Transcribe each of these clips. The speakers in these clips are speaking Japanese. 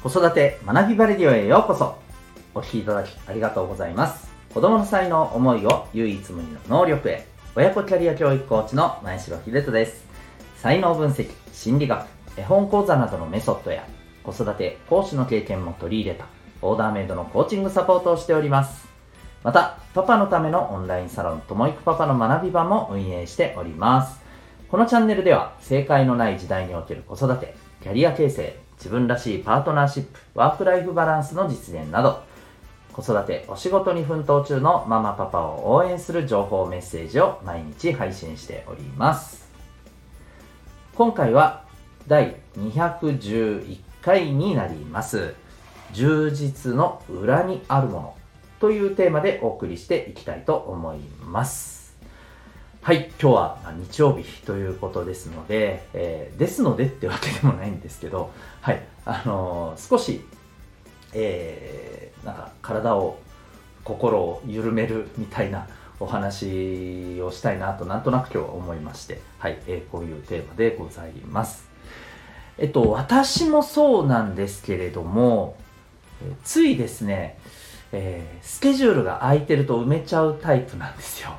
子育て学びバレディオへようこそ。お聞きいただきありがとうございます。子供の才能思いを唯一無二の能力へ。親子キャリア教育コーチの前城秀人です。才能分析心理学絵本講座などのメソッドや子育て講師の経験も取り入れたオーダーメイドのコーチングサポートをしております。またパパのためのオンラインサロンともいくパパの学び場も運営しております。このチャンネルでは正解のない時代における子育てキャリア形成自分らしいパートナーシップ、ワークライフバランスの実現など、子育て、お仕事に奮闘中のママパパを応援する情報メッセージを毎日配信しております。今回は第211回になります。充実の裏にあるものというテーマでお送りしていきたいと思います。はい、今日は日曜日ということですので、えー、ですのでってわけでもないんですけど、はい、あのー、少し、えー、なんか体を、心を緩めるみたいなお話をしたいなとなんとなく今日は思いまして、はい、えー、こういうテーマでございます。えっと、私もそうなんですけれども、ついですね、えー、スケジュールが空いてると埋めちゃうタイプなんですよ。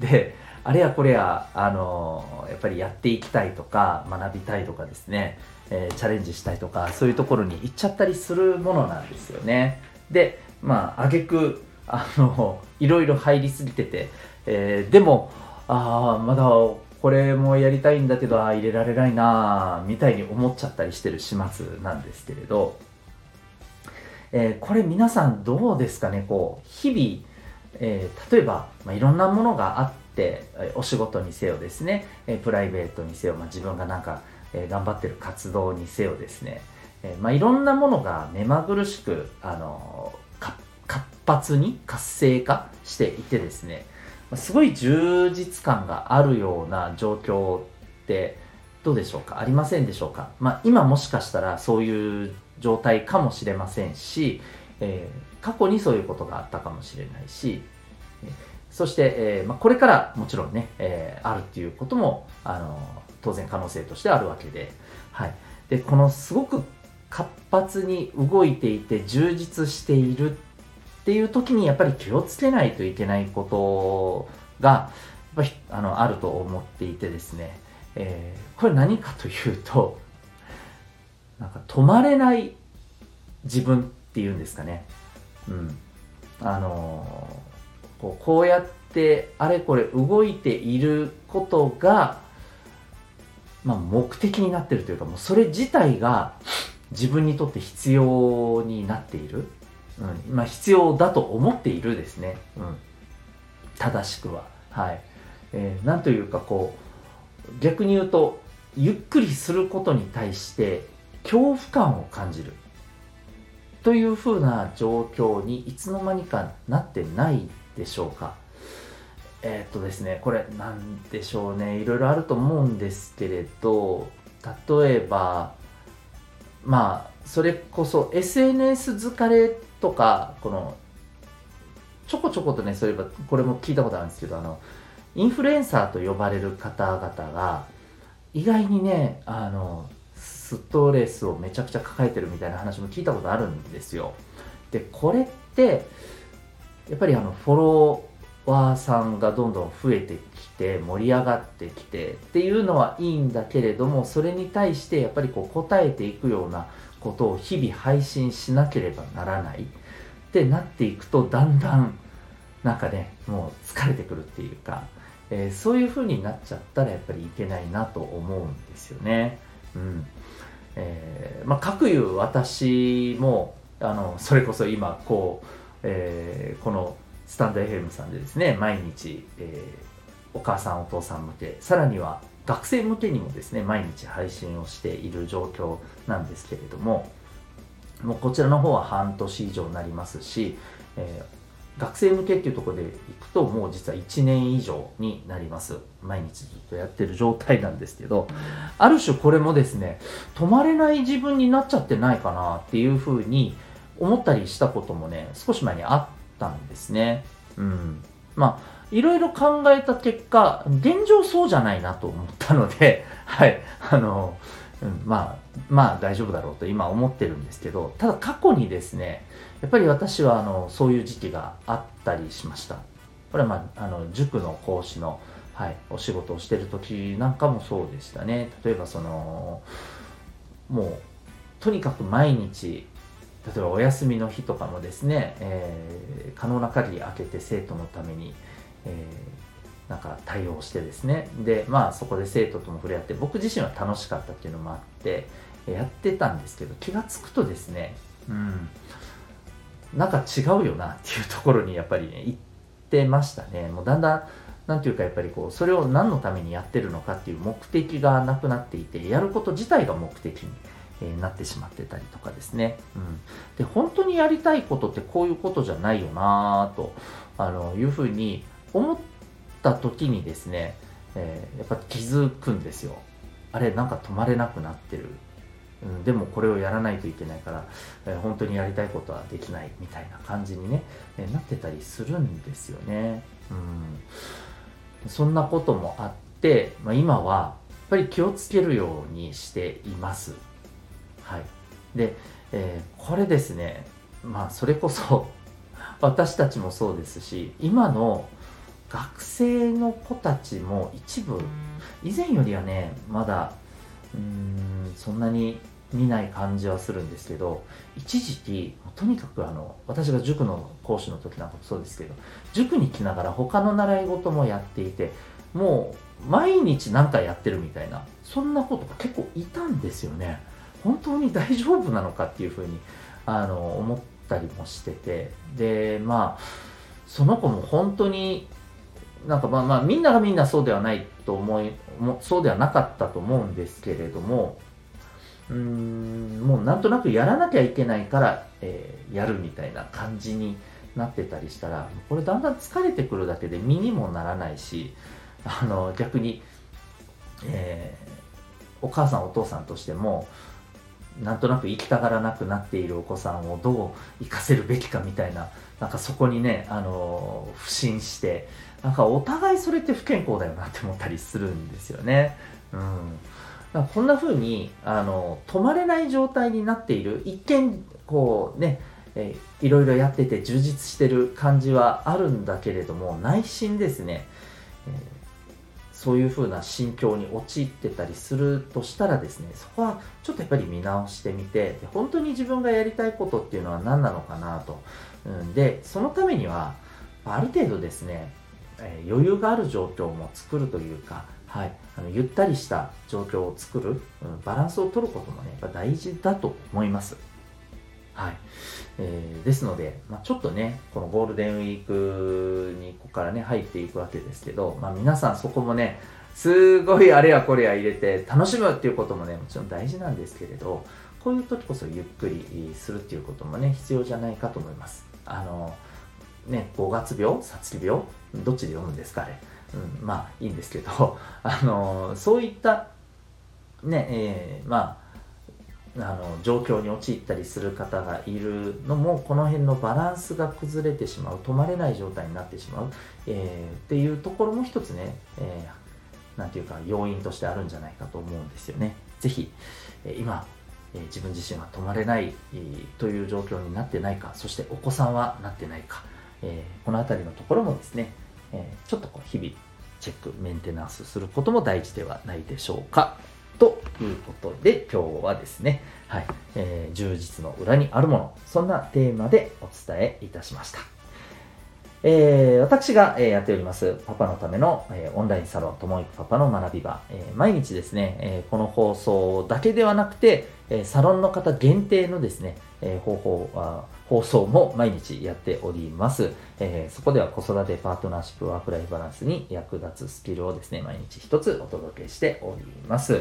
で、あれやこれや、あのやっぱりやっていきたいとか、学びたいとかですね、えー、チャレンジしたいとか、そういうところに行っちゃったりするものなんですよね。で、まあ、あげく、あの、いろいろ入りすぎてて、えー、でも、ああ、まだこれもやりたいんだけど、あ入れられないなみたいに思っちゃったりしてる始末なんですけれど、えー、これ皆さんどうですかね、こう、日々、えー、例えば、まあ、いろんなものがあって、お仕事にせよですね、プライベートにせよ、まあ、自分がなんか、頑張ってる活動にせよですね、まあ、いろんなものが目まぐるしく、あの活発に活性化していてですね、すごい充実感があるような状況ってどうでしょうか？ありませんでしょうか、まあ、今もしかしたらそういう状態かもしれませんし、えー、過去にそういうことがあったかもしれないし、そして、えーまあ、これからもちろんね、えー、あるっていうことも、あの当然可能性としてあるわけで、はい。で、このすごく活発に動いていて充実しているっていう時にやっぱり気をつけないといけないことが、やっぱりあのあると思っていてですね、えー、これ何かというと、なんか止まれない自分っていうんですかね。うん。あのーこうこうやってあれこれ動いていることが、まあ、目的になってるというかもうそれ自体が自分にとって必要になっている、うん。まあ、必要だと思っているですね、うん、正しくは。はい。えー、なんというかこう逆に言うとゆっくりすることに対して恐怖感を感じる。というふうな状況にいつの間にかなってないでしょうか。えー、っとですねこれなんでしょうね。いろいろあると思うんですけれど例えばまあそれこそ SNS 疲れとかこのちょこちょことねそういえばこれも聞いたことあるんですけどあのインフルエンサーと呼ばれる方々が意外にねあのストレスをめちゃくちゃ抱えてるみたいな話も聞いたことあるんですよ。でこれってやっぱりあのフォロワーさんがどんどん増えてきて盛り上がってきてっていうのはいいんだけれどもそれに対してやっぱりこう答えていくようなことを日々配信しなければならないってなっていくとだんだんなんかねもう疲れてくるっていうか、えー、そういう風になっちゃったらやっぱりいけないなと思うんですよね。うんえー、まあ、かくいう私もあのそれこそ今こうえー、このスタンド FM さんでですね、毎日、えー、お母さんお父さん向け、さらには学生向けにもですね、毎日配信をしている状況なんですけれども、もうこちらの方は半年以上になりますし、えー、学生向けっていうところでいくと、もう実は1年以上になります。毎日ずっとやってる状態なんですけど、ある種これもですね、止まれない自分になっちゃってないかなっていうふうに、思ったりしたこともね、少し前にあったんですね。うん。まあ、いろいろ考えた結果、現状そうじゃないなと思ったので、はい、あの、うん、まあまあ大丈夫だろうと今思ってるんですけどただ過去にですねやっぱり私はあのそういう時期があったりしましたこれは、まあ、あの塾の講師の、はい、お仕事をしてる時なんかもそうでしたね例えばそのもうとにかく毎日例えばお休みの日とかもですね、えー、可能な限り開けて生徒のために、えー、なんか対応してですね。でまあそこで生徒とも触れ合って僕自身は楽しかったっていうのもあってやってたんですけど気が付くとですねうんなんか違うよなっていうところにやっぱりね行ってましたね。もうだんだんなんていうかやっぱりこうそれを何のためにやってるのかっていう目的がなくなっていてやること自体が目的にえなってしまってたりとかですね、うん、で本当にやりたいことってこういうことじゃないよなとあのいうふうに思った時にですね、えー、やっぱ気づくんですよ。あれなんか止まれなくなってる、うん、でもこれをやらないといけないから、えー、本当にやりたいことはできないみたいな感じにね、えー、なってたりするんですよね、うん、そんなこともあって、まあ、今はやっぱり気をつけるようにしています。はい、で、えー、これですねまあそれこそ 私たちもそうですし今の学生の子たちも一部以前よりはねまだうーんそんなに見ない感じはするんですけど一時期とにかくあの私が塾の講師の時なんかもそうですけど塾に来ながら他の習い事もやっていてもう毎日何かやってるみたいなそんな子とか結構いたんですよね。本当に大丈夫なのかっていうふうにあの思ったりもしてて。でまあその子も本当になんかまあまあみんながみんなそうではないと思いもそうではなかったと思うんですけれどもうんもうなんとなくやらなきゃいけないから、えー、やるみたいな感じになってたりしたらこれだんだん疲れてくるだけで身にもならないしあの逆に、えー、お母さんお父さんとしてもなんとなく生きたがらなくなっているお子さんをどう生かせるべきかみたいな、なんかそこにね、あの、不信して、なんかお互いそれって不健康だよなって思ったりするんですよね。うん。だこんな風に、あの、止まれない状態になっている、一見、こうね、え、いろいろやってて充実してる感じはあるんだけれども、内心ですね、えーそういう風な心境に陥ってたりするとしたらですね、そこはちょっとやっぱり見直してみて、で本当に自分がやりたいことっていうのは何なのかなと。うん、で、そのためには、ある程度ですね、えー、余裕がある状況も作るというか、はい、あのゆったりした状況を作る、うん、バランスを取ることもね、やっぱ大事だと思います。はい。えー、ですので、まあ、ちょっとね、このゴールデンウィークにここからね、入っていくわけですけど、まあ、皆さんそこもね、すごいあれやこれや入れて楽しむっていうこともね、もちろん大事なんですけれど、こういう時こそゆっくりするっていうこともね、必要じゃないかと思います。あの、ね、5月病、さつき病、どっちで読むんですか、あれ。うん、まあいいんですけど、あの、そういった、ね、えー、まあ、あの状況に陥ったりする方がいるのもこの辺のバランスが崩れてしまう止まれない状態になってしまう、えー、っていうところも一つね、えー、ていうか要因としてあるんじゃないかと思うんですよね。ぜひ、え、今、え、自分自身は止まれない、という状況になってないかそしてお子さんはなってないか、え、この辺りのところもですね、え、ちょっとこう日々チェックメンテナンスすることも大事ではないでしょうか。ということで、今日はですね、はい、えー、充実の裏にあるもの、そんなテーマでお伝えいたしました。えー、私が、えー、やっております、パパのための、えー、オンラインサロン、ともいくパパの学び場、え毎日ですね、えこの放送だけではなくて、えサロンの方限定のですね、え方法あ、放送も毎日やっております、えー、そこでは子育てパートナーシップワークライフバランスに役立つスキルをですね、毎日一つお届けしております。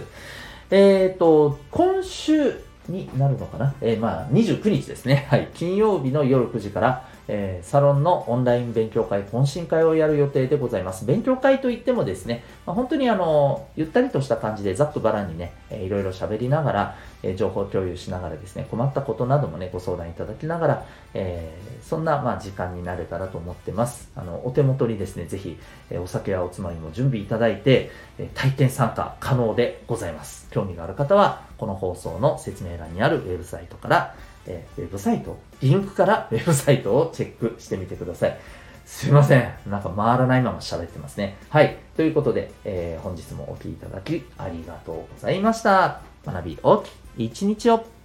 えっ、ー、と、今週になるのかな？えー、まあ、29日ですね。はい。金曜日の夜9時から、えー、サロンのオンライン勉強会、懇親会をやる予定でございます。勉強会といってもですね、まあ、本当にあの、ゆったりとした感じでざっくばらんにね、えー、いろいろ喋りながら、えー、情報共有しながらですね、困ったことなどもね、ご相談いただきながら、えー、そんな、まあ、時間になれたらと思ってます。あの、お手元にですね、ぜひ、え、お酒やおつまみも準備いただいて、え、体験参加可能でございます。興味がある方は、この放送の説明欄にあるウェブサイトから、えー、ウェブサイト、リンクから ウェブサイトをチェックしてみてください。すいません。なんか回らないまま喋ってますね。はい。ということで、えー、本日もお聴きいただきありがとうございました。学び大きい一日を。